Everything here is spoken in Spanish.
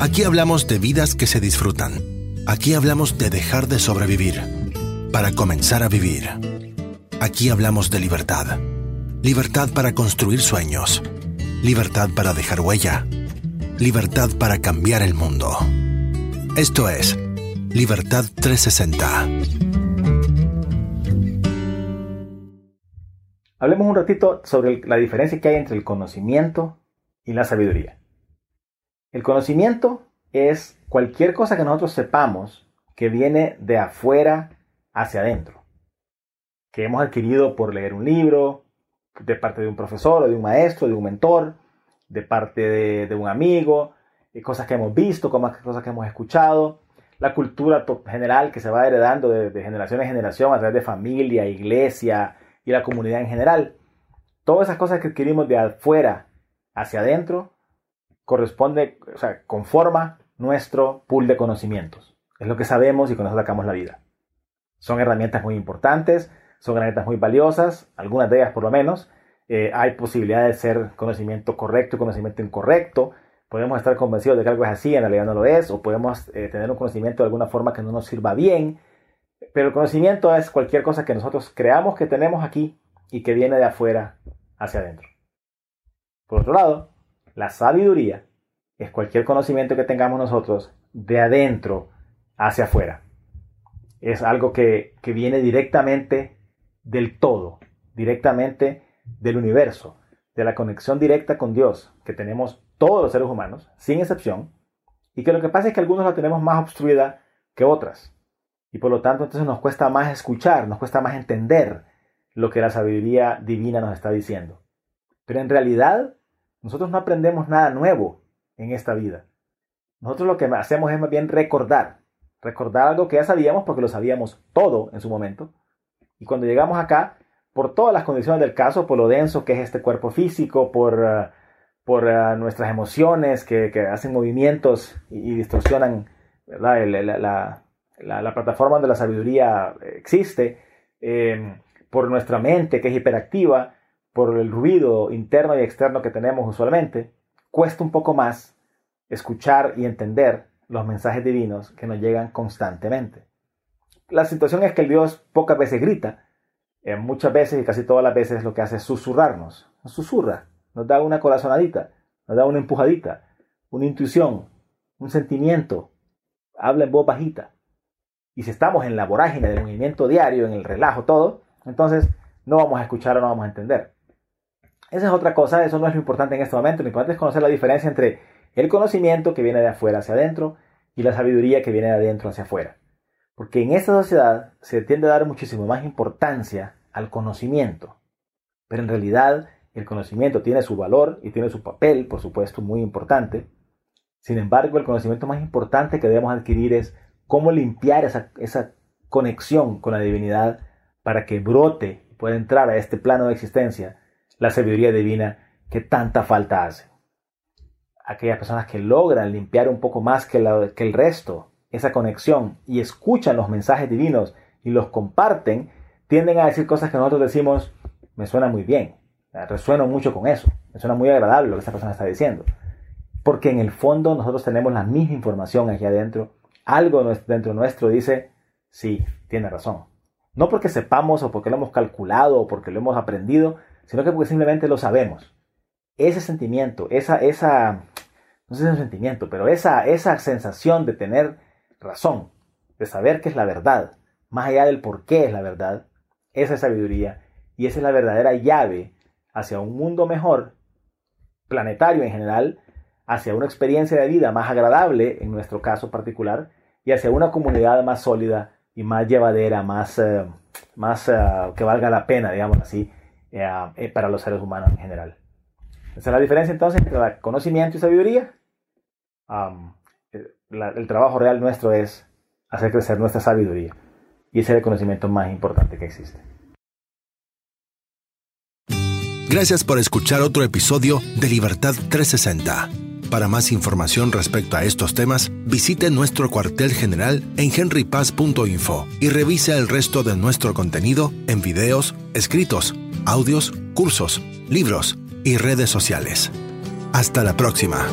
Aquí hablamos de vidas que se disfrutan. Aquí hablamos de dejar de sobrevivir para comenzar a vivir. Aquí hablamos de libertad. Libertad para construir sueños. Libertad para dejar huella. Libertad para cambiar el mundo. Esto es Libertad 360. Hablemos un ratito sobre la diferencia que hay entre el conocimiento y la sabiduría. El conocimiento es cualquier cosa que nosotros sepamos que viene de afuera hacia adentro, que hemos adquirido por leer un libro, de parte de un profesor o de un maestro, de un mentor, de parte de, un amigo, cosas que hemos visto, cosas que hemos escuchado, la cultura general que se va heredando de, de generación en generación a través de familia, iglesia y la comunidad en general. Todas esas cosas que adquirimos de afuera hacia adentro corresponde, o sea, conforma nuestro pool de conocimientos. Es lo que sabemos y con eso sacamos la vida. Son herramientas muy importantes, son herramientas muy valiosas, algunas de ellas por lo menos. Eh, hay posibilidad de ser conocimiento correcto y conocimiento incorrecto. Podemos estar convencidos de que algo es así, en realidad no lo es, o podemos eh, tener un conocimiento de alguna forma que no nos sirva bien. Pero el conocimiento es cualquier cosa que nosotros creamos que tenemos aquí y que viene de afuera hacia adentro. Por otro lado, la sabiduría es cualquier conocimiento que tengamos nosotros de adentro hacia afuera. Es algo que, que viene directamente del todo, directamente del universo, de la conexión directa con Dios que tenemos todos los seres humanos, sin excepción, y que lo que pasa es que algunos la tenemos más obstruida que otras. Y por lo tanto entonces nos cuesta más escuchar, nos cuesta más entender lo que la sabiduría divina nos está diciendo. Pero en realidad nosotros no aprendemos nada nuevo en esta vida. Nosotros lo que hacemos es más bien recordar, recordar algo que ya sabíamos porque lo sabíamos todo en su momento. Y cuando llegamos acá, por todas las condiciones del caso, por lo denso que es este cuerpo físico, por, uh, por uh, nuestras emociones que, hacen movimientos y, distorsionan la, la, plataforma donde la sabiduría existe, em, por nuestra mente que es hiperactiva, por el ruido interno y externo que tenemos usualmente, cuesta un poco más escuchar y entender los mensajes divinos que nos llegan constantemente. La situación es que el Dios pocas veces grita, eh, muchas veces y casi todas las veces lo que hace es susurrarnos, nos susurra, nos da una corazonadita, nos da una empujadita, una intuición, un sentimiento, habla en voz bajita. Y si estamos en la vorágine del movimiento diario, en el relajo, todo, entonces no vamos a escuchar o no vamos a entender. Esa es otra cosa, eso no es lo importante en este momento. Lo importante es conocer la diferencia entre el conocimiento que viene de afuera hacia adentro y la sabiduría que viene de adentro hacia afuera. Porque en esta sociedad se tiende a dar muchísimo más importancia al conocimiento. Pero en realidad el conocimiento tiene su valor y tiene su papel, por supuesto, muy importante. Sin embargo, el conocimiento más importante que debemos adquirir es cómo limpiar esa, esa conexión con la divinidad para que brote y pueda entrar a este plano de existencia la sabiduría divina que tanta falta hace. Aquellas personas que logran limpiar un poco más que, que el resto esa conexión y escuchan los mensajes divinos y los comparten, tienden a decir cosas que nosotros decimos, me suena muy bien, resueno mucho con eso, me suena muy agradable lo que esa persona está diciendo. Porque en el fondo nosotros tenemos la misma información aquí adentro, algo dentro nuestro dice, sí, tiene razón. No porque sepamos o porque lo hemos calculado o porque lo hemos aprendido, sino que porque simplemente lo sabemos. Ese sentimiento, esa, esa, no sé si sentimiento, pero esa, esa sensación de tener razón, de saber que es la verdad, más allá del por qué es la verdad, esa es sabiduría y esa es la verdadera llave hacia un mundo mejor, planetario en general, hacia una experiencia de vida más agradable, en nuestro caso particular, y hacia una comunidad más sólida y más llevadera, más, eh, más eh, que valga la pena, digamos así, eh, eh, para los seres humanos en general. Esa es la diferencia entonces entre conocimiento y sabiduría. el trabajo real nuestro es hacer crecer nuestra sabiduría. Y ese es el conocimiento más importante que existe. Gracias por escuchar otro episodio de Libertad 360. Para más información respecto a estos temas, visite nuestro cuartel general en henrypaz.info y revise el resto de nuestro contenido en videos, escritos, audios, cursos, libros y redes sociales. Hasta la próxima.